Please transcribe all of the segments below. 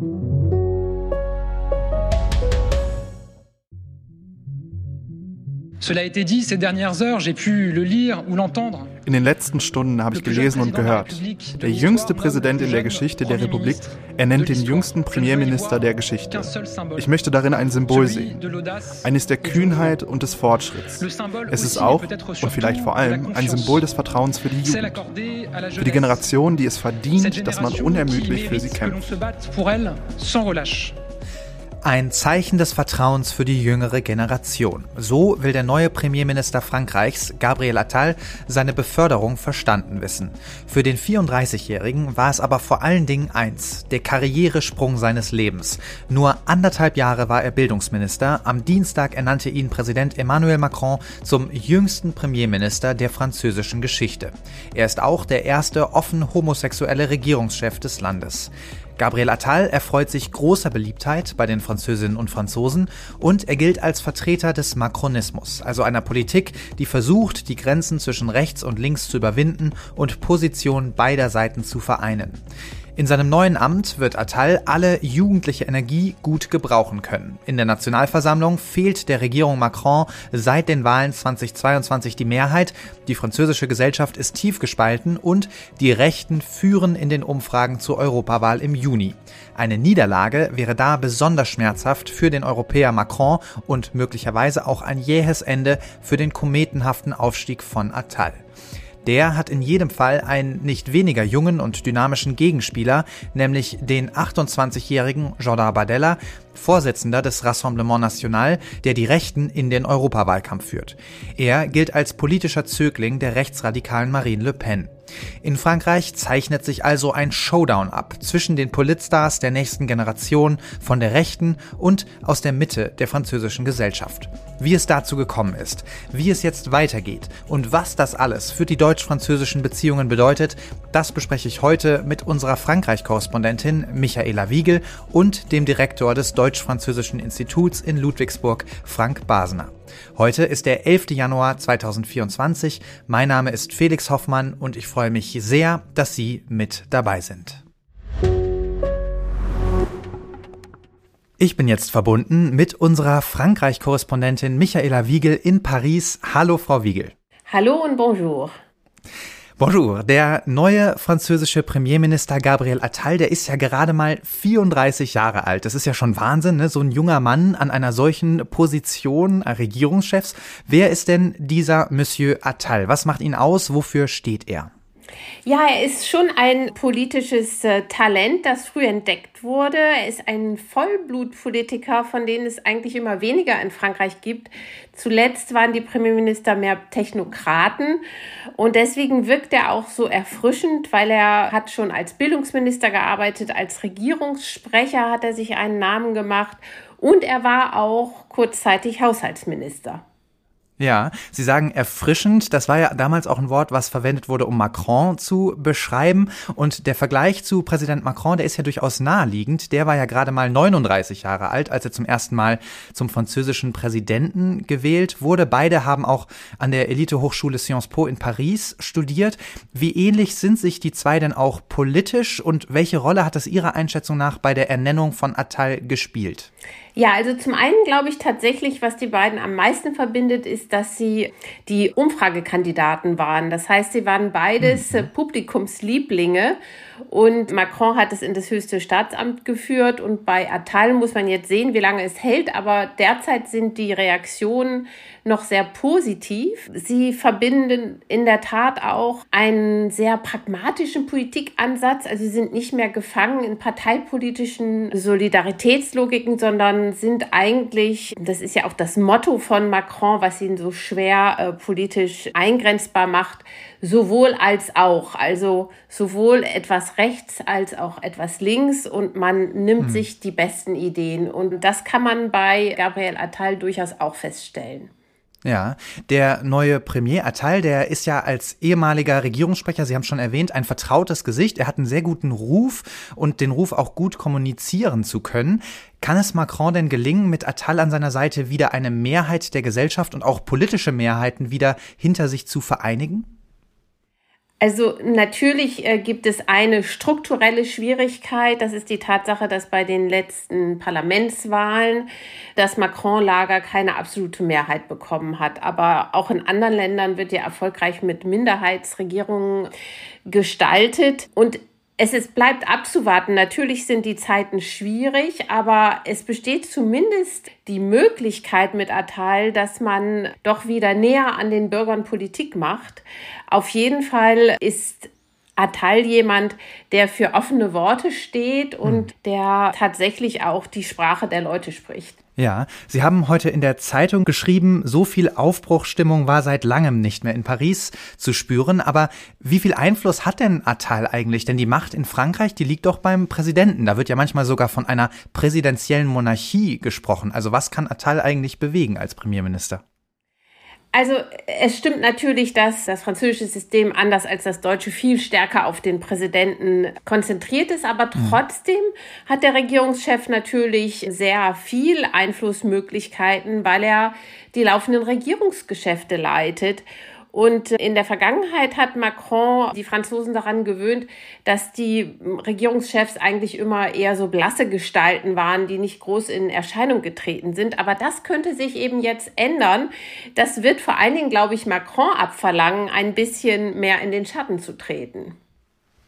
Thank you. Cela a été dit, ces dernières heures, j'ai pu le lire ou l'entendre. In den letzten Stunden habe ich gelesen und gehört. Der jüngste Präsident in der Geschichte der Republik ernennt den jüngsten Premierminister der Geschichte. Ich möchte darin ein Symbol sehen. Eines der Kühnheit und des Fortschritts. Es ist auch, und vielleicht vor allem, ein Symbol des Vertrauens für die Jugend. Für die Generation, die es verdient, dass man unermüdlich für sie kämpft. Ein Zeichen des Vertrauens für die jüngere Generation. So will der neue Premierminister Frankreichs, Gabriel Attal, seine Beförderung verstanden wissen. Für den 34-Jährigen war es aber vor allen Dingen eins, der Karrieresprung seines Lebens. Nur anderthalb Jahre war er Bildungsminister. Am Dienstag ernannte ihn Präsident Emmanuel Macron zum jüngsten Premierminister der französischen Geschichte. Er ist auch der erste offen homosexuelle Regierungschef des Landes. Gabriel Attal erfreut sich großer Beliebtheit bei den Französinnen und Franzosen und er gilt als Vertreter des Makronismus, also einer Politik, die versucht, die Grenzen zwischen rechts und links zu überwinden und Positionen beider Seiten zu vereinen. In seinem neuen Amt wird Attal alle jugendliche Energie gut gebrauchen können. In der Nationalversammlung fehlt der Regierung Macron seit den Wahlen 2022 die Mehrheit, die französische Gesellschaft ist tief gespalten und die Rechten führen in den Umfragen zur Europawahl im Juni. Eine Niederlage wäre da besonders schmerzhaft für den Europäer Macron und möglicherweise auch ein jähes Ende für den kometenhaften Aufstieg von Attal. Der hat in jedem Fall einen nicht weniger jungen und dynamischen Gegenspieler, nämlich den 28-jährigen Jordan Bardella, Vorsitzender des Rassemblement National, der die Rechten in den Europawahlkampf führt. Er gilt als politischer Zögling der rechtsradikalen Marine Le Pen. In Frankreich zeichnet sich also ein Showdown ab zwischen den Politstars der nächsten Generation von der Rechten und aus der Mitte der französischen Gesellschaft. Wie es dazu gekommen ist, wie es jetzt weitergeht und was das alles für die deutsch-französischen Beziehungen bedeutet, das bespreche ich heute mit unserer Frankreich-Korrespondentin Michaela Wiegel und dem Direktor des Deutsch-Französischen Instituts in Ludwigsburg, Frank Basener. Heute ist der 11. Januar 2024. Mein Name ist Felix Hoffmann und ich freue mich sehr, dass Sie mit dabei sind. Ich bin jetzt verbunden mit unserer Frankreich-Korrespondentin Michaela Wiegel in Paris. Hallo, Frau Wiegel. Hallo und bonjour. Bonjour. Der neue französische Premierminister Gabriel Attal, der ist ja gerade mal 34 Jahre alt. Das ist ja schon Wahnsinn, ne? So ein junger Mann an einer solchen Position äh, Regierungschefs. Wer ist denn dieser Monsieur Attal? Was macht ihn aus? Wofür steht er? Ja, er ist schon ein politisches äh, Talent, das früh entdeckt wurde. Er ist ein Vollblutpolitiker, von denen es eigentlich immer weniger in Frankreich gibt. Zuletzt waren die Premierminister mehr Technokraten und deswegen wirkt er auch so erfrischend, weil er hat schon als Bildungsminister gearbeitet, als Regierungssprecher hat er sich einen Namen gemacht und er war auch kurzzeitig Haushaltsminister. Ja, Sie sagen erfrischend. Das war ja damals auch ein Wort, was verwendet wurde, um Macron zu beschreiben. Und der Vergleich zu Präsident Macron, der ist ja durchaus naheliegend. Der war ja gerade mal 39 Jahre alt, als er zum ersten Mal zum französischen Präsidenten gewählt wurde. Beide haben auch an der Elite-Hochschule Sciences Po in Paris studiert. Wie ähnlich sind sich die zwei denn auch politisch und welche Rolle hat das Ihrer Einschätzung nach bei der Ernennung von Attal gespielt? Ja, also zum einen glaube ich tatsächlich, was die beiden am meisten verbindet, ist, dass sie die Umfragekandidaten waren. Das heißt, sie waren beides mhm. Publikumslieblinge und Macron hat es in das höchste Staatsamt geführt und bei Attal muss man jetzt sehen, wie lange es hält, aber derzeit sind die Reaktionen noch sehr positiv. Sie verbinden in der Tat auch einen sehr pragmatischen Politikansatz. Also sie sind nicht mehr gefangen in parteipolitischen Solidaritätslogiken, sondern sind eigentlich, das ist ja auch das Motto von Macron, was ihn so schwer äh, politisch eingrenzbar macht, sowohl als auch. Also sowohl etwas rechts als auch etwas links und man nimmt hm. sich die besten Ideen. Und das kann man bei Gabriel Attal durchaus auch feststellen. Ja, der neue Premier Attal, der ist ja als ehemaliger Regierungssprecher, Sie haben schon erwähnt, ein vertrautes Gesicht. Er hat einen sehr guten Ruf und den Ruf auch gut kommunizieren zu können. Kann es Macron denn gelingen, mit Attal an seiner Seite wieder eine Mehrheit der Gesellschaft und auch politische Mehrheiten wieder hinter sich zu vereinigen? Also natürlich äh, gibt es eine strukturelle Schwierigkeit. Das ist die Tatsache, dass bei den letzten Parlamentswahlen das Macron-Lager keine absolute Mehrheit bekommen hat. Aber auch in anderen Ländern wird ja erfolgreich mit Minderheitsregierungen gestaltet. Und es ist, bleibt abzuwarten. Natürlich sind die Zeiten schwierig, aber es besteht zumindest die Möglichkeit mit Attal, dass man doch wieder näher an den Bürgern Politik macht. Auf jeden Fall ist Attal jemand, der für offene Worte steht und hm. der tatsächlich auch die Sprache der Leute spricht. Ja, Sie haben heute in der Zeitung geschrieben, so viel Aufbruchstimmung war seit langem nicht mehr in Paris zu spüren. Aber wie viel Einfluss hat denn Attal eigentlich? Denn die Macht in Frankreich, die liegt doch beim Präsidenten. Da wird ja manchmal sogar von einer präsidentiellen Monarchie gesprochen. Also was kann Attal eigentlich bewegen als Premierminister? Also es stimmt natürlich, dass das französische System anders als das deutsche viel stärker auf den Präsidenten konzentriert ist, aber mhm. trotzdem hat der Regierungschef natürlich sehr viel Einflussmöglichkeiten, weil er die laufenden Regierungsgeschäfte leitet. Und in der Vergangenheit hat Macron die Franzosen daran gewöhnt, dass die Regierungschefs eigentlich immer eher so blasse Gestalten waren, die nicht groß in Erscheinung getreten sind. Aber das könnte sich eben jetzt ändern. Das wird vor allen Dingen, glaube ich, Macron abverlangen, ein bisschen mehr in den Schatten zu treten.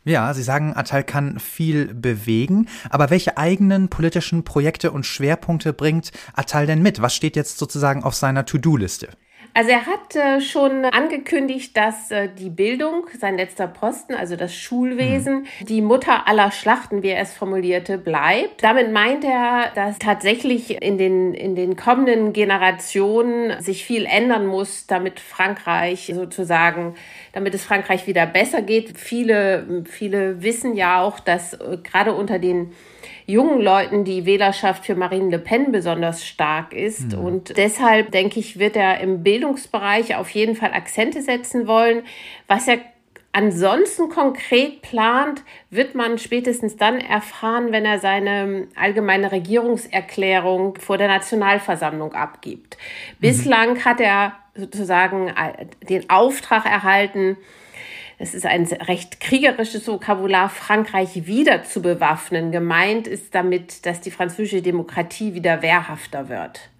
Ja, Sie sagen, Attal kann viel bewegen, aber welche eigenen politischen Projekte und Schwerpunkte bringt Attal denn mit? Was steht jetzt sozusagen auf seiner To-Do-Liste? Also er hat äh, schon angekündigt, dass äh, die Bildung, sein letzter Posten, also das Schulwesen, mhm. die Mutter aller Schlachten, wie er es formulierte, bleibt. Damit meint er, dass tatsächlich in den, in den kommenden Generationen sich viel ändern muss, damit Frankreich sozusagen, damit es Frankreich wieder besser geht. Viele, viele wissen ja auch, dass äh, gerade unter den jungen Leuten die Wählerschaft für Marine Le Pen besonders stark ist. Mhm. Und deshalb, denke ich, wird er im Bildungsbereich auf jeden Fall Akzente setzen wollen. Was er ansonsten konkret plant, wird man spätestens dann erfahren, wenn er seine allgemeine Regierungserklärung vor der Nationalversammlung abgibt. Mhm. Bislang hat er sozusagen äh, den Auftrag erhalten, es ist ein recht kriegerisches Vokabular, Frankreich wieder zu bewaffnen. Gemeint ist damit, dass die französische Demokratie wieder wehrhafter wird.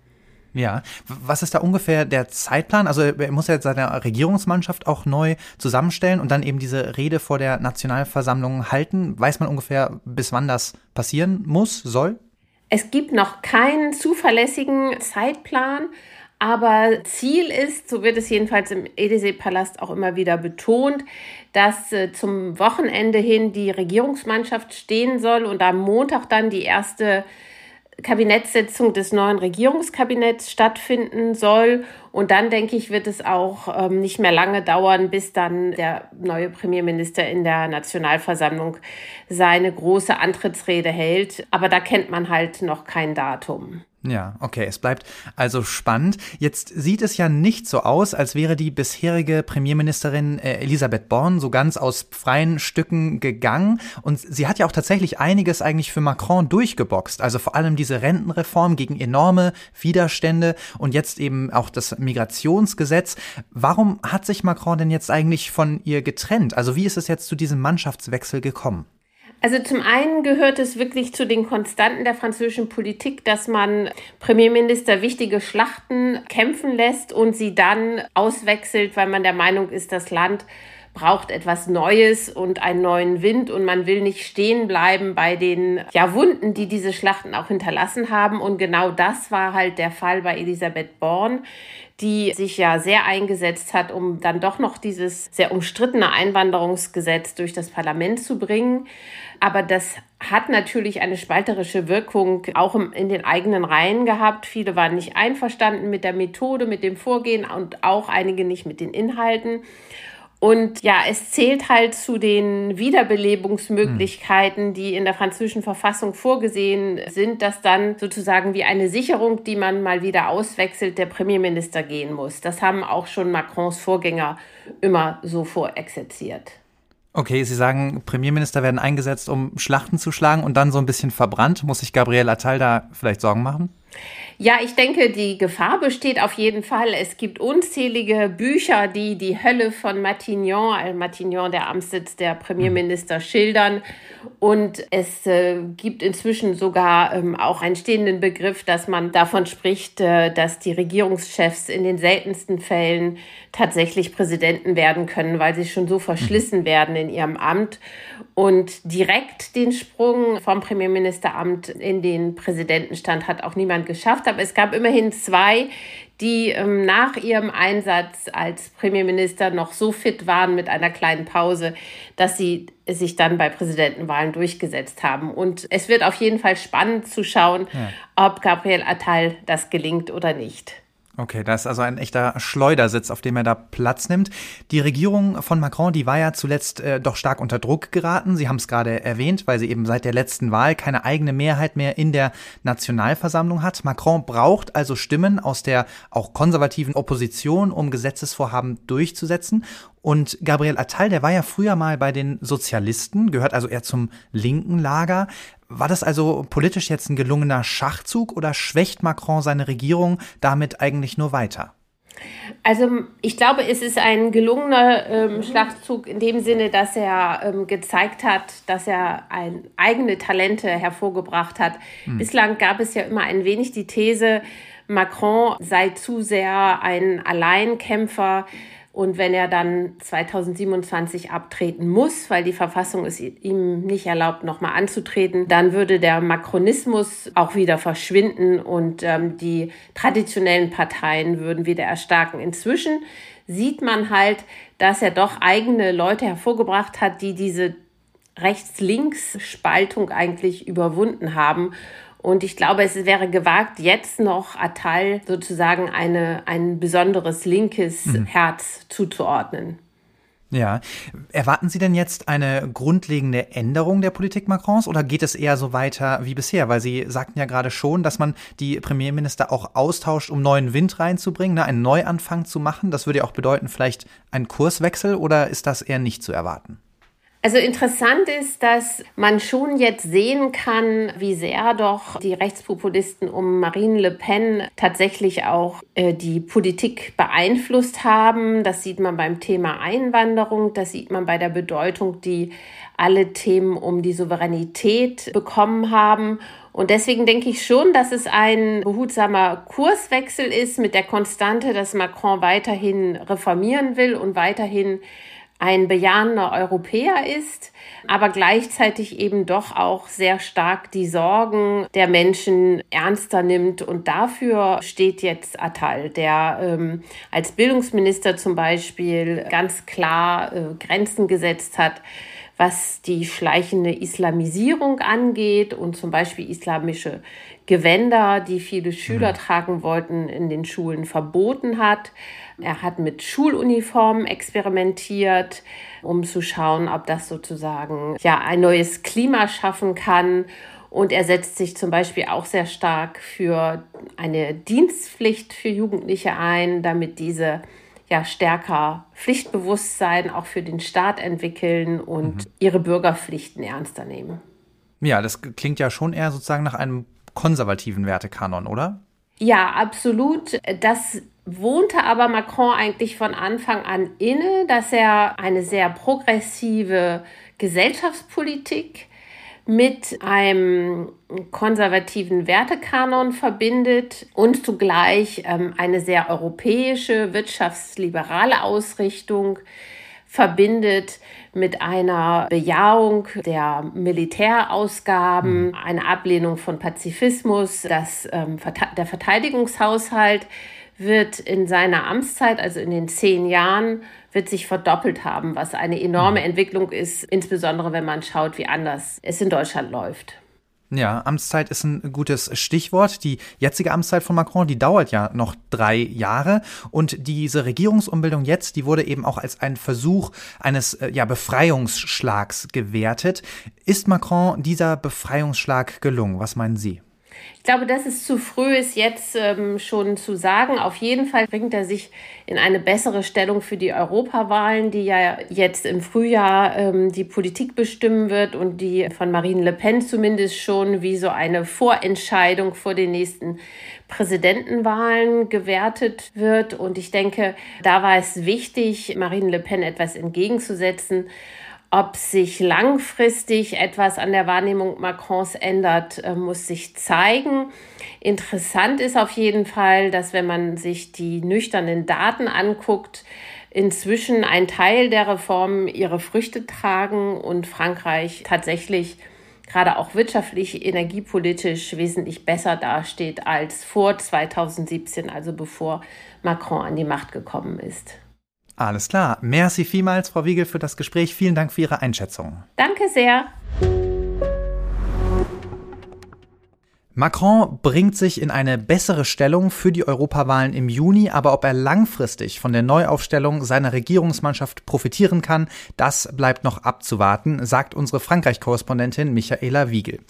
Ja, was ist da ungefähr der Zeitplan? Also er muss ja jetzt seine Regierungsmannschaft auch neu zusammenstellen und dann eben diese Rede vor der Nationalversammlung halten. Weiß man ungefähr, bis wann das passieren muss, soll? Es gibt noch keinen zuverlässigen Zeitplan. Aber Ziel ist, so wird es jedenfalls im Élysée-Palast auch immer wieder betont, dass äh, zum Wochenende hin die Regierungsmannschaft stehen soll und am Montag dann die erste Kabinettssitzung des neuen Regierungskabinetts stattfinden soll. Und dann, denke ich, wird es auch ähm, nicht mehr lange dauern, bis dann der neue Premierminister in der Nationalversammlung seine große Antrittsrede hält. Aber da kennt man halt noch kein Datum. Ja, okay, es bleibt also spannend. Jetzt sieht es ja nicht so aus, als wäre die bisherige Premierministerin äh, Elisabeth Born so ganz aus freien Stücken gegangen. Und sie hat ja auch tatsächlich einiges eigentlich für Macron durchgeboxt. Also vor allem diese Rentenreform gegen enorme Widerstände und jetzt eben auch das Migrationsgesetz. Warum hat sich Macron denn jetzt eigentlich von ihr getrennt? Also wie ist es jetzt zu diesem Mannschaftswechsel gekommen? Also zum einen gehört es wirklich zu den Konstanten der französischen Politik, dass man Premierminister wichtige Schlachten kämpfen lässt und sie dann auswechselt, weil man der Meinung ist, das Land braucht etwas Neues und einen neuen Wind und man will nicht stehen bleiben bei den ja, Wunden, die diese Schlachten auch hinterlassen haben. Und genau das war halt der Fall bei Elisabeth Born, die sich ja sehr eingesetzt hat, um dann doch noch dieses sehr umstrittene Einwanderungsgesetz durch das Parlament zu bringen. Aber das hat natürlich eine spalterische Wirkung auch in den eigenen Reihen gehabt. Viele waren nicht einverstanden mit der Methode, mit dem Vorgehen und auch einige nicht mit den Inhalten. Und ja, es zählt halt zu den Wiederbelebungsmöglichkeiten, die in der französischen Verfassung vorgesehen sind, dass dann sozusagen wie eine Sicherung, die man mal wieder auswechselt, der Premierminister gehen muss. Das haben auch schon Macrons Vorgänger immer so vorexerziert. Okay, Sie sagen, Premierminister werden eingesetzt, um Schlachten zu schlagen und dann so ein bisschen verbrannt. Muss sich Gabriel Attal da vielleicht Sorgen machen? Ja, ich denke, die Gefahr besteht auf jeden Fall. Es gibt unzählige Bücher, die die Hölle von Matignon, also Matignon, der Amtssitz der Premierminister, schildern. Und es äh, gibt inzwischen sogar ähm, auch einen stehenden Begriff, dass man davon spricht, äh, dass die Regierungschefs in den seltensten Fällen tatsächlich Präsidenten werden können, weil sie schon so verschlissen mhm. werden in ihrem Amt. Und direkt den Sprung vom Premierministeramt in den Präsidentenstand hat auch niemand geschafft. Aber es gab immerhin zwei, die ähm, nach ihrem Einsatz als Premierminister noch so fit waren mit einer kleinen Pause, dass sie sich dann bei Präsidentenwahlen durchgesetzt haben. Und es wird auf jeden Fall spannend zu schauen, ja. ob Gabriel Attal das gelingt oder nicht. Okay, das ist also ein echter Schleudersitz, auf dem er da Platz nimmt. Die Regierung von Macron, die war ja zuletzt äh, doch stark unter Druck geraten. Sie haben es gerade erwähnt, weil sie eben seit der letzten Wahl keine eigene Mehrheit mehr in der Nationalversammlung hat. Macron braucht also Stimmen aus der auch konservativen Opposition, um Gesetzesvorhaben durchzusetzen. Und Gabriel Attal, der war ja früher mal bei den Sozialisten, gehört also eher zum linken Lager. War das also politisch jetzt ein gelungener Schachzug oder schwächt Macron seine Regierung damit eigentlich nur weiter? Also ich glaube, es ist ein gelungener ähm, Schlachtzug in dem Sinne, dass er ähm, gezeigt hat, dass er ein, eigene Talente hervorgebracht hat. Hm. Bislang gab es ja immer ein wenig die These, Macron sei zu sehr ein Alleinkämpfer und wenn er dann 2027 abtreten muss, weil die Verfassung es ihm nicht erlaubt, nochmal anzutreten, dann würde der Makronismus auch wieder verschwinden und ähm, die traditionellen Parteien würden wieder erstarken. Inzwischen sieht man halt, dass er doch eigene Leute hervorgebracht hat, die diese Rechts-Links-Spaltung eigentlich überwunden haben und ich glaube, es wäre gewagt, jetzt noch Attal sozusagen eine, ein besonderes linkes mhm. Herz zuzuordnen. Ja. Erwarten Sie denn jetzt eine grundlegende Änderung der Politik Macrons oder geht es eher so weiter wie bisher? Weil Sie sagten ja gerade schon, dass man die Premierminister auch austauscht, um neuen Wind reinzubringen, ne, einen Neuanfang zu machen. Das würde ja auch bedeuten, vielleicht einen Kurswechsel oder ist das eher nicht zu erwarten? Also interessant ist, dass man schon jetzt sehen kann, wie sehr doch die Rechtspopulisten um Marine Le Pen tatsächlich auch äh, die Politik beeinflusst haben. Das sieht man beim Thema Einwanderung, das sieht man bei der Bedeutung, die alle Themen um die Souveränität bekommen haben. Und deswegen denke ich schon, dass es ein behutsamer Kurswechsel ist mit der Konstante, dass Macron weiterhin reformieren will und weiterhin ein bejahender Europäer ist, aber gleichzeitig eben doch auch sehr stark die Sorgen der Menschen ernster nimmt. Und dafür steht jetzt Attal, der ähm, als Bildungsminister zum Beispiel ganz klar äh, Grenzen gesetzt hat was die schleichende Islamisierung angeht und zum Beispiel islamische Gewänder, die viele Schüler mhm. tragen wollten, in den Schulen verboten hat. Er hat mit Schuluniformen experimentiert, um zu schauen, ob das sozusagen ja ein neues Klima schaffen kann. Und er setzt sich zum Beispiel auch sehr stark für eine Dienstpflicht für Jugendliche ein, damit diese ja stärker Pflichtbewusstsein auch für den Staat entwickeln und mhm. ihre Bürgerpflichten ernster nehmen. Ja, das klingt ja schon eher sozusagen nach einem konservativen Wertekanon, oder? Ja, absolut. Das wohnte aber Macron eigentlich von Anfang an inne, dass er eine sehr progressive Gesellschaftspolitik mit einem konservativen Wertekanon verbindet und zugleich ähm, eine sehr europäische, wirtschaftsliberale Ausrichtung verbindet mit einer Bejahung der Militärausgaben, mhm. einer Ablehnung von Pazifismus, dass ähm, der Verteidigungshaushalt wird in seiner Amtszeit, also in den zehn Jahren, wird sich verdoppelt haben, was eine enorme mhm. Entwicklung ist, insbesondere wenn man schaut, wie anders es in Deutschland läuft. Ja, Amtszeit ist ein gutes Stichwort. Die jetzige Amtszeit von Macron, die dauert ja noch drei Jahre. Und diese Regierungsumbildung jetzt, die wurde eben auch als ein Versuch eines äh, ja, Befreiungsschlags gewertet. Ist Macron dieser Befreiungsschlag gelungen? Was meinen Sie? Ich glaube, das ist zu früh, es jetzt ähm, schon zu sagen. Auf jeden Fall bringt er sich in eine bessere Stellung für die Europawahlen, die ja jetzt im Frühjahr ähm, die Politik bestimmen wird und die von Marine Le Pen zumindest schon wie so eine Vorentscheidung vor den nächsten Präsidentenwahlen gewertet wird. Und ich denke, da war es wichtig, Marine Le Pen etwas entgegenzusetzen. Ob sich langfristig etwas an der Wahrnehmung Macrons ändert, äh, muss sich zeigen. Interessant ist auf jeden Fall, dass wenn man sich die nüchternen Daten anguckt, inzwischen ein Teil der Reformen ihre Früchte tragen und Frankreich tatsächlich gerade auch wirtschaftlich, energiepolitisch wesentlich besser dasteht als vor 2017, also bevor Macron an die Macht gekommen ist. Alles klar. Merci vielmals, Frau Wiegel, für das Gespräch. Vielen Dank für Ihre Einschätzung. Danke sehr. Macron bringt sich in eine bessere Stellung für die Europawahlen im Juni, aber ob er langfristig von der Neuaufstellung seiner Regierungsmannschaft profitieren kann, das bleibt noch abzuwarten, sagt unsere Frankreich-Korrespondentin Michaela Wiegel.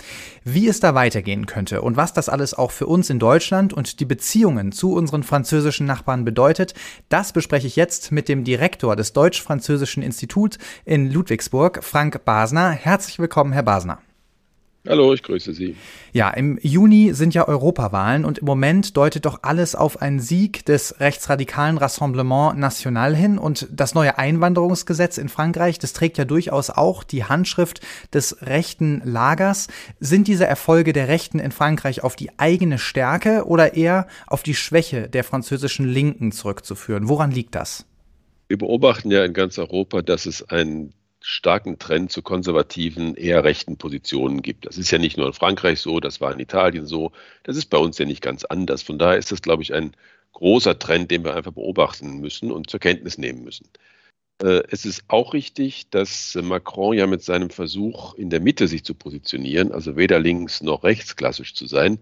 Wie es da weitergehen könnte und was das alles auch für uns in Deutschland und die Beziehungen zu unseren französischen Nachbarn bedeutet, das bespreche ich jetzt mit dem Direktor des Deutsch-Französischen Instituts in Ludwigsburg, Frank Basner. Herzlich willkommen, Herr Basner. Hallo, ich grüße Sie. Ja, im Juni sind ja Europawahlen und im Moment deutet doch alles auf einen Sieg des rechtsradikalen Rassemblement National hin und das neue Einwanderungsgesetz in Frankreich, das trägt ja durchaus auch die Handschrift des rechten Lagers. Sind diese Erfolge der Rechten in Frankreich auf die eigene Stärke oder eher auf die Schwäche der französischen Linken zurückzuführen? Woran liegt das? Wir beobachten ja in ganz Europa, dass es ein starken Trend zu konservativen, eher rechten Positionen gibt. Das ist ja nicht nur in Frankreich so, das war in Italien so, das ist bei uns ja nicht ganz anders. Von daher ist das, glaube ich, ein großer Trend, den wir einfach beobachten müssen und zur Kenntnis nehmen müssen. Äh, es ist auch richtig, dass Macron ja mit seinem Versuch, in der Mitte sich zu positionieren, also weder links noch rechts klassisch zu sein,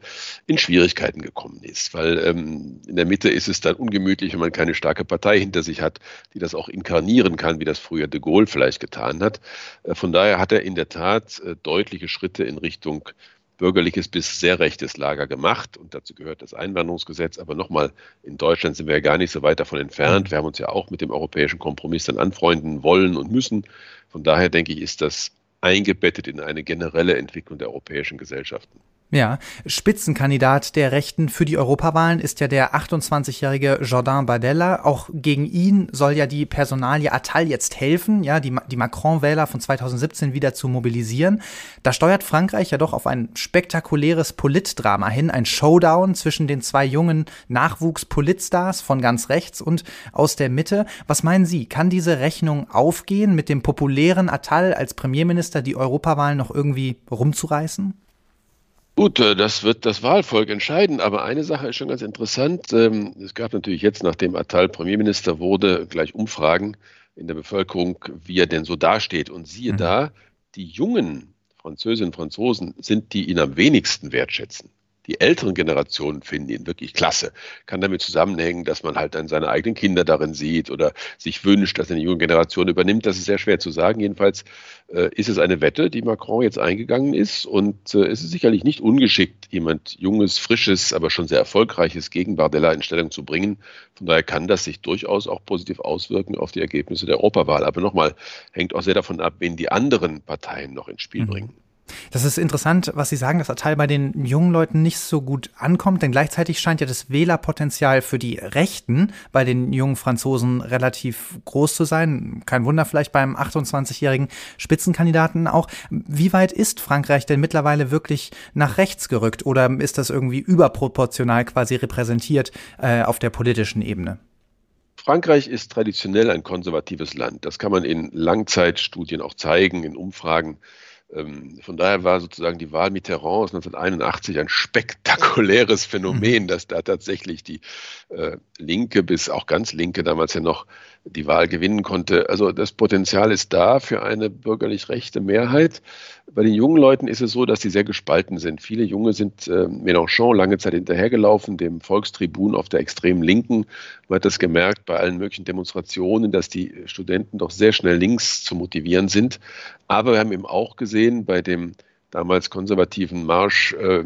in Schwierigkeiten gekommen ist. Weil ähm, in der Mitte ist es dann ungemütlich, wenn man keine starke Partei hinter sich hat, die das auch inkarnieren kann, wie das früher de Gaulle vielleicht getan hat. Äh, von daher hat er in der Tat äh, deutliche Schritte in Richtung bürgerliches bis sehr rechtes Lager gemacht und dazu gehört das Einwanderungsgesetz. Aber nochmal, in Deutschland sind wir ja gar nicht so weit davon entfernt. Wir haben uns ja auch mit dem europäischen Kompromiss dann anfreunden wollen und müssen. Von daher denke ich, ist das eingebettet in eine generelle Entwicklung der europäischen Gesellschaften. Ja, Spitzenkandidat der Rechten für die Europawahlen ist ja der 28-jährige Jordan Bardella. Auch gegen ihn soll ja die Personalie Attal jetzt helfen, ja, die, die Macron-Wähler von 2017 wieder zu mobilisieren. Da steuert Frankreich ja doch auf ein spektakuläres Politdrama hin, ein Showdown zwischen den zwei jungen Nachwuchs-Politstars von ganz rechts und aus der Mitte. Was meinen Sie, kann diese Rechnung aufgehen, mit dem populären Attal als Premierminister die Europawahlen noch irgendwie rumzureißen? Gut, äh, das wird das Wahlvolk entscheiden, aber eine Sache ist schon ganz interessant. Ähm, es gab natürlich jetzt, nachdem Attal Premierminister wurde, gleich Umfragen in der Bevölkerung, wie er denn so dasteht. Und siehe mhm. da, die jungen Französinnen und Franzosen sind die ihn am wenigsten wertschätzen. Die älteren Generationen finden ihn wirklich klasse. Kann damit zusammenhängen, dass man halt dann seine eigenen Kinder darin sieht oder sich wünscht, dass eine junge Generation übernimmt. Das ist sehr schwer zu sagen. Jedenfalls äh, ist es eine Wette, die Macron jetzt eingegangen ist. Und äh, es ist sicherlich nicht ungeschickt, jemand Junges, Frisches, aber schon sehr Erfolgreiches gegen Bardella in Stellung zu bringen. Von daher kann das sich durchaus auch positiv auswirken auf die Ergebnisse der Europawahl. Aber nochmal, hängt auch sehr davon ab, wen die anderen Parteien noch ins Spiel mhm. bringen. Das ist interessant, was Sie sagen, dass Attal bei den jungen Leuten nicht so gut ankommt, denn gleichzeitig scheint ja das Wählerpotenzial für die Rechten bei den jungen Franzosen relativ groß zu sein. Kein Wunder vielleicht beim 28-jährigen Spitzenkandidaten auch. Wie weit ist Frankreich denn mittlerweile wirklich nach rechts gerückt oder ist das irgendwie überproportional quasi repräsentiert äh, auf der politischen Ebene? Frankreich ist traditionell ein konservatives Land. Das kann man in Langzeitstudien auch zeigen, in Umfragen. Ähm, von daher war sozusagen die Wahl Mitterrands 1981 ein spektakuläres Phänomen, mhm. dass da tatsächlich die äh, Linke bis auch ganz Linke damals ja noch die Wahl gewinnen konnte. Also das Potenzial ist da für eine bürgerlich rechte Mehrheit. Bei den jungen Leuten ist es so, dass sie sehr gespalten sind. Viele Junge sind äh, Mélenchon lange Zeit hinterhergelaufen, dem Volkstribun auf der extremen Linken. Man hat das gemerkt bei allen möglichen Demonstrationen, dass die Studenten doch sehr schnell links zu motivieren sind. Aber wir haben eben auch gesehen bei dem damals konservativen Marsch äh,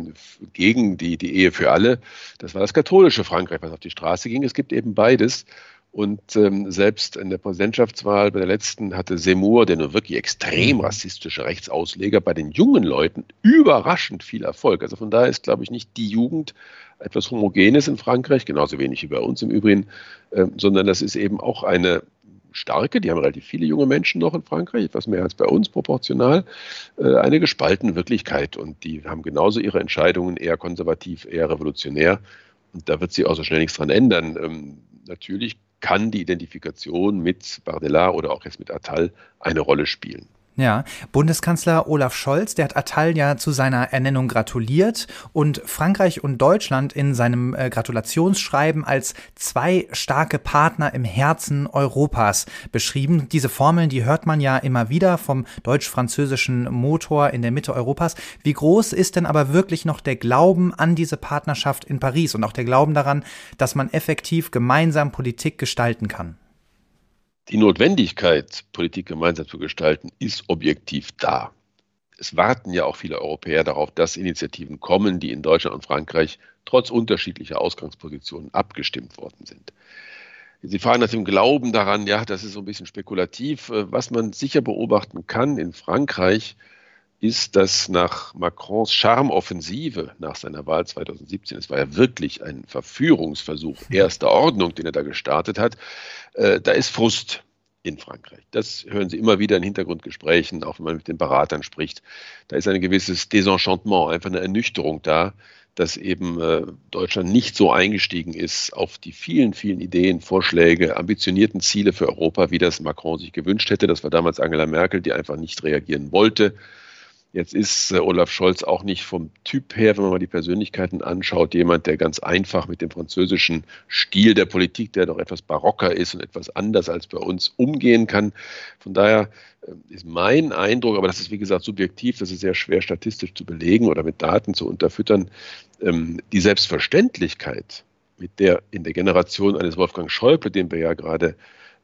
gegen die, die Ehe für alle. Das war das katholische Frankreich, was auf die Straße ging. Es gibt eben beides. Und ähm, selbst in der Präsidentschaftswahl bei der letzten hatte Seymour, der nur wirklich extrem rassistische Rechtsausleger, bei den jungen Leuten überraschend viel Erfolg. Also von daher ist, glaube ich, nicht die Jugend etwas Homogenes in Frankreich, genauso wenig wie bei uns im Übrigen, äh, sondern das ist eben auch eine starke, die haben relativ viele junge Menschen noch in Frankreich, etwas mehr als bei uns proportional, äh, eine gespaltene Wirklichkeit. Und die haben genauso ihre Entscheidungen eher konservativ, eher revolutionär. Und da wird sich auch so schnell nichts dran ändern. Ähm, natürlich kann die Identifikation mit Bardella oder auch jetzt mit Attal eine Rolle spielen. Ja, Bundeskanzler Olaf Scholz, der hat Attal ja zu seiner Ernennung gratuliert und Frankreich und Deutschland in seinem äh, Gratulationsschreiben als zwei starke Partner im Herzen Europas beschrieben. Diese Formeln, die hört man ja immer wieder vom deutsch-französischen Motor in der Mitte Europas. Wie groß ist denn aber wirklich noch der Glauben an diese Partnerschaft in Paris und auch der Glauben daran, dass man effektiv gemeinsam Politik gestalten kann? Die Notwendigkeit, Politik gemeinsam zu gestalten, ist objektiv da. Es warten ja auch viele Europäer darauf, dass Initiativen kommen, die in Deutschland und Frankreich trotz unterschiedlicher Ausgangspositionen abgestimmt worden sind. Sie fahren nach dem Glauben daran, ja, das ist so ein bisschen spekulativ. Was man sicher beobachten kann in Frankreich, ist, dass nach Macrons Charmoffensive nach seiner Wahl 2017, es war ja wirklich ein Verführungsversuch erster Ordnung, den er da gestartet hat, äh, da ist Frust in Frankreich. Das hören Sie immer wieder in Hintergrundgesprächen, auch wenn man mit den Beratern spricht. Da ist ein gewisses Desenchantement, einfach eine Ernüchterung da, dass eben äh, Deutschland nicht so eingestiegen ist auf die vielen, vielen Ideen, Vorschläge, ambitionierten Ziele für Europa, wie das Macron sich gewünscht hätte. Das war damals Angela Merkel, die einfach nicht reagieren wollte. Jetzt ist äh, Olaf Scholz auch nicht vom Typ her, wenn man mal die Persönlichkeiten anschaut, jemand, der ganz einfach mit dem französischen Stil der Politik, der doch etwas barocker ist und etwas anders als bei uns, umgehen kann. Von daher äh, ist mein Eindruck, aber das ist wie gesagt subjektiv, das ist sehr schwer statistisch zu belegen oder mit Daten zu unterfüttern, ähm, die Selbstverständlichkeit, mit der in der Generation eines Wolfgang Schäuble, den wir ja gerade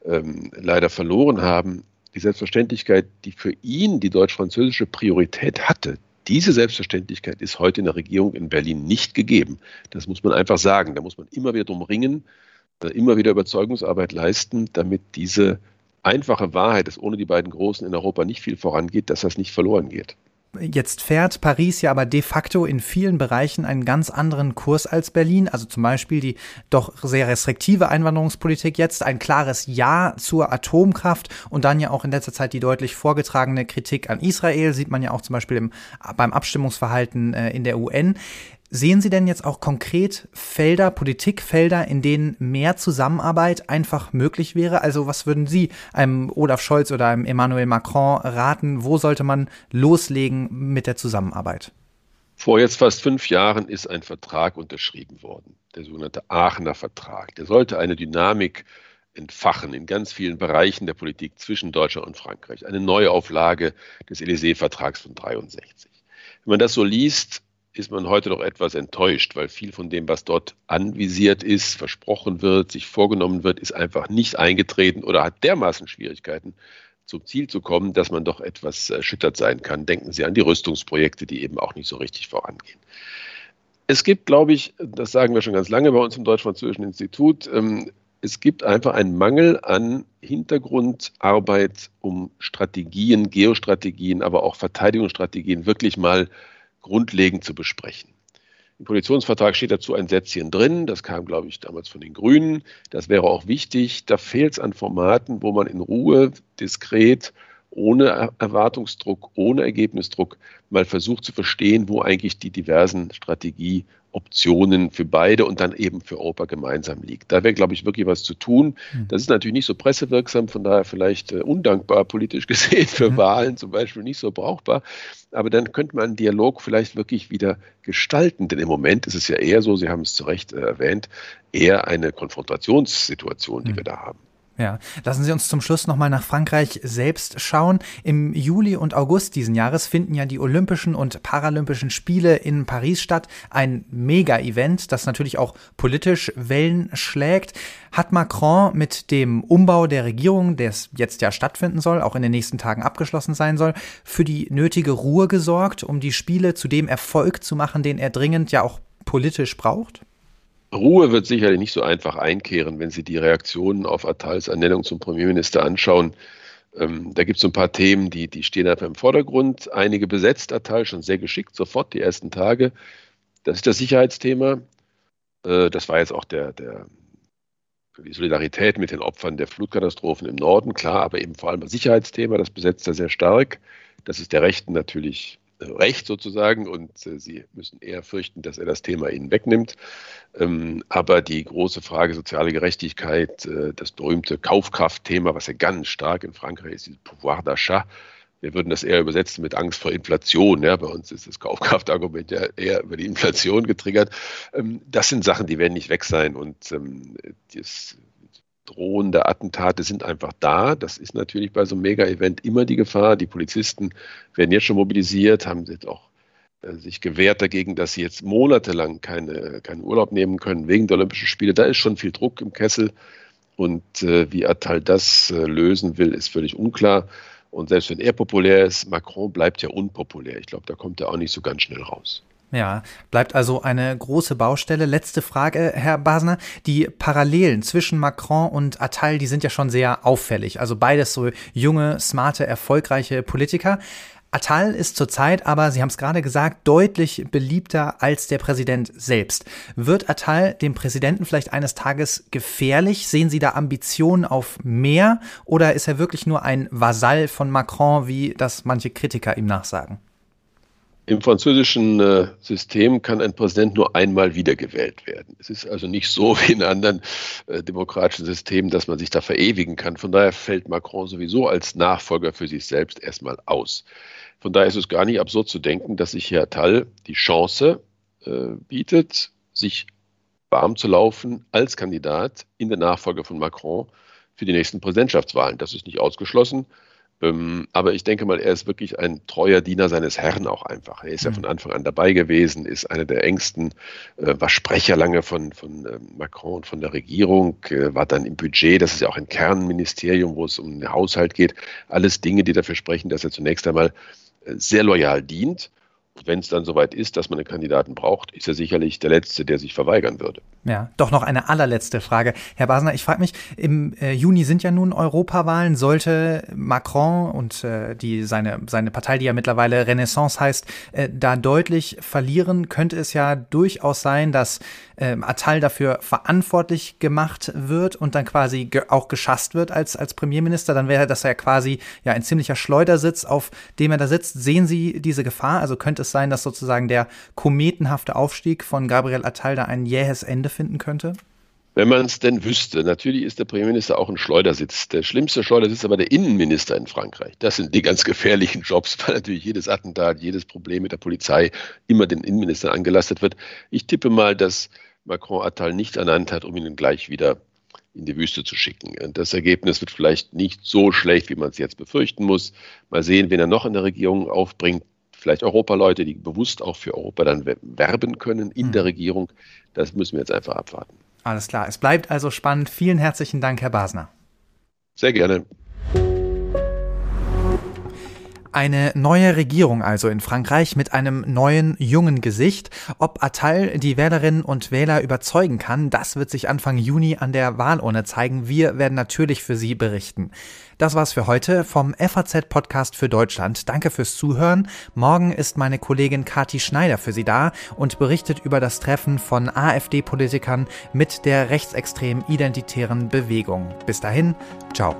ähm, leider verloren haben, die Selbstverständlichkeit, die für ihn die deutsch-französische Priorität hatte, diese Selbstverständlichkeit ist heute in der Regierung in Berlin nicht gegeben. Das muss man einfach sagen. Da muss man immer wieder drum ringen, immer wieder Überzeugungsarbeit leisten, damit diese einfache Wahrheit, dass ohne die beiden Großen in Europa nicht viel vorangeht, dass das nicht verloren geht. Jetzt fährt Paris ja aber de facto in vielen Bereichen einen ganz anderen Kurs als Berlin. Also zum Beispiel die doch sehr restriktive Einwanderungspolitik jetzt, ein klares Ja zur Atomkraft und dann ja auch in letzter Zeit die deutlich vorgetragene Kritik an Israel, sieht man ja auch zum Beispiel im, beim Abstimmungsverhalten äh, in der UN. Sehen Sie denn jetzt auch konkret Felder, Politikfelder, in denen mehr Zusammenarbeit einfach möglich wäre? Also was würden Sie einem Olaf Scholz oder einem Emmanuel Macron raten? Wo sollte man loslegen mit der Zusammenarbeit? Vor jetzt fast fünf Jahren ist ein Vertrag unterschrieben worden, der sogenannte Aachener Vertrag. Der sollte eine Dynamik entfachen in ganz vielen Bereichen der Politik zwischen Deutschland und Frankreich. Eine Neuauflage des Élysée-Vertrags von 63. Wenn man das so liest, ist man heute doch etwas enttäuscht, weil viel von dem, was dort anvisiert ist, versprochen wird, sich vorgenommen wird, ist einfach nicht eingetreten oder hat dermaßen Schwierigkeiten, zum Ziel zu kommen, dass man doch etwas erschüttert sein kann. Denken Sie an die Rüstungsprojekte, die eben auch nicht so richtig vorangehen. Es gibt, glaube ich, das sagen wir schon ganz lange bei uns im Deutsch-Französischen Institut, ähm, es gibt einfach einen Mangel an Hintergrundarbeit, um Strategien, Geostrategien, aber auch Verteidigungsstrategien wirklich mal grundlegend zu besprechen. Im Koalitionsvertrag steht dazu ein Sätzchen drin, das kam, glaube ich, damals von den Grünen. Das wäre auch wichtig. Da fehlt es an Formaten, wo man in Ruhe, diskret, ohne Erwartungsdruck, ohne Ergebnisdruck mal versucht zu verstehen, wo eigentlich die diversen Strategie- Optionen für beide und dann eben für Europa gemeinsam liegt. Da wäre, glaube ich, wirklich was zu tun. Hm. Das ist natürlich nicht so pressewirksam, von daher vielleicht äh, undankbar politisch gesehen für mhm. Wahlen zum Beispiel nicht so brauchbar. Aber dann könnte man einen Dialog vielleicht wirklich wieder gestalten. Denn im Moment ist es ja eher so, Sie haben es zu Recht äh, erwähnt, eher eine Konfrontationssituation, die mhm. wir da haben. Ja, lassen Sie uns zum Schluss nochmal nach Frankreich selbst schauen. Im Juli und August diesen Jahres finden ja die Olympischen und Paralympischen Spiele in Paris statt. Ein Mega-Event, das natürlich auch politisch Wellen schlägt. Hat Macron mit dem Umbau der Regierung, der jetzt ja stattfinden soll, auch in den nächsten Tagen abgeschlossen sein soll, für die nötige Ruhe gesorgt, um die Spiele zu dem Erfolg zu machen, den er dringend ja auch politisch braucht? Ruhe wird sicherlich nicht so einfach einkehren, wenn Sie die Reaktionen auf Attals Ernennung zum Premierminister anschauen. Ähm, da gibt es so ein paar Themen, die, die stehen einfach im Vordergrund. Einige besetzt Attal schon sehr geschickt, sofort die ersten Tage. Das ist das Sicherheitsthema. Äh, das war jetzt auch der, der, die Solidarität mit den Opfern der Flutkatastrophen im Norden, klar, aber eben vor allem das Sicherheitsthema, das besetzt er sehr stark. Das ist der Rechten natürlich Recht sozusagen und äh, sie müssen eher fürchten, dass er das Thema ihnen wegnimmt. Ähm, aber die große Frage soziale Gerechtigkeit, äh, das berühmte Kaufkraftthema, was ja ganz stark in Frankreich ist, dieses Pouvoir d'achat, wir würden das eher übersetzen mit Angst vor Inflation. Ja, bei uns ist das Kaufkraftargument ja eher über die Inflation getriggert. Ähm, das sind Sachen, die werden nicht weg sein. Und ähm, das drohende Attentate sind einfach da. Das ist natürlich bei so einem Mega-Event immer die Gefahr. Die Polizisten werden jetzt schon mobilisiert, haben jetzt auch äh, sich gewehrt dagegen, dass sie jetzt monatelang keine, keinen Urlaub nehmen können wegen der Olympischen Spiele. Da ist schon viel Druck im Kessel. Und äh, wie Attal das äh, lösen will, ist völlig unklar. Und selbst wenn er populär ist, Macron bleibt ja unpopulär. Ich glaube, da kommt er auch nicht so ganz schnell raus. Ja, bleibt also eine große Baustelle. Letzte Frage, Herr Basner. Die Parallelen zwischen Macron und Attal, die sind ja schon sehr auffällig. Also beides so junge, smarte, erfolgreiche Politiker. Attal ist zurzeit aber, Sie haben es gerade gesagt, deutlich beliebter als der Präsident selbst. Wird Attal dem Präsidenten vielleicht eines Tages gefährlich? Sehen Sie da Ambitionen auf mehr? Oder ist er wirklich nur ein Vasall von Macron, wie das manche Kritiker ihm nachsagen? Im französischen äh, System kann ein Präsident nur einmal wiedergewählt werden. Es ist also nicht so wie in anderen äh, demokratischen Systemen, dass man sich da verewigen kann. Von daher fällt Macron sowieso als Nachfolger für sich selbst erstmal aus. Von daher ist es gar nicht absurd zu denken, dass sich Herr Tall die Chance äh, bietet, sich warm zu laufen als Kandidat in der Nachfolge von Macron für die nächsten Präsidentschaftswahlen. Das ist nicht ausgeschlossen. Ähm, aber ich denke mal, er ist wirklich ein treuer Diener seines Herrn auch einfach. Er ist ja mhm. von Anfang an dabei gewesen, ist einer der engsten, äh, war Sprecher lange von, von äh, Macron und von der Regierung, äh, war dann im Budget, das ist ja auch ein Kernministerium, wo es um den Haushalt geht. Alles Dinge, die dafür sprechen, dass er zunächst einmal äh, sehr loyal dient wenn es dann soweit ist, dass man einen Kandidaten braucht, ist er sicherlich der Letzte, der sich verweigern würde. Ja, doch noch eine allerletzte Frage. Herr Basner, ich frage mich, im äh, Juni sind ja nun Europawahlen. Sollte Macron und äh, die, seine, seine Partei, die ja mittlerweile Renaissance heißt, äh, da deutlich verlieren, könnte es ja durchaus sein, dass äh, Attal dafür verantwortlich gemacht wird und dann quasi ge auch geschasst wird als, als Premierminister. Dann wäre das ja quasi ja ein ziemlicher Schleudersitz, auf dem er da sitzt. Sehen Sie diese Gefahr? Also könnte es sein, dass sozusagen der kometenhafte Aufstieg von Gabriel Attal da ein jähes Ende finden könnte? Wenn man es denn wüsste. Natürlich ist der Premierminister auch ein Schleudersitz. Der schlimmste Schleudersitz ist aber der Innenminister in Frankreich. Das sind die ganz gefährlichen Jobs, weil natürlich jedes Attentat, jedes Problem mit der Polizei immer den Innenminister angelastet wird. Ich tippe mal, dass Macron Attal nicht ernannt hat, um ihn gleich wieder in die Wüste zu schicken. Das Ergebnis wird vielleicht nicht so schlecht, wie man es jetzt befürchten muss. Mal sehen, wen er noch in der Regierung aufbringt vielleicht Europaleute, die bewusst auch für Europa dann werben können in mhm. der Regierung. Das müssen wir jetzt einfach abwarten. Alles klar. Es bleibt also spannend. Vielen herzlichen Dank, Herr Basner. Sehr gerne. Eine neue Regierung also in Frankreich mit einem neuen, jungen Gesicht. Ob Attal die Wählerinnen und Wähler überzeugen kann, das wird sich Anfang Juni an der Wahlurne zeigen. Wir werden natürlich für Sie berichten. Das war's für heute vom FAZ-Podcast für Deutschland. Danke fürs Zuhören. Morgen ist meine Kollegin Kati Schneider für Sie da und berichtet über das Treffen von AfD-Politikern mit der rechtsextremen identitären Bewegung. Bis dahin, ciao.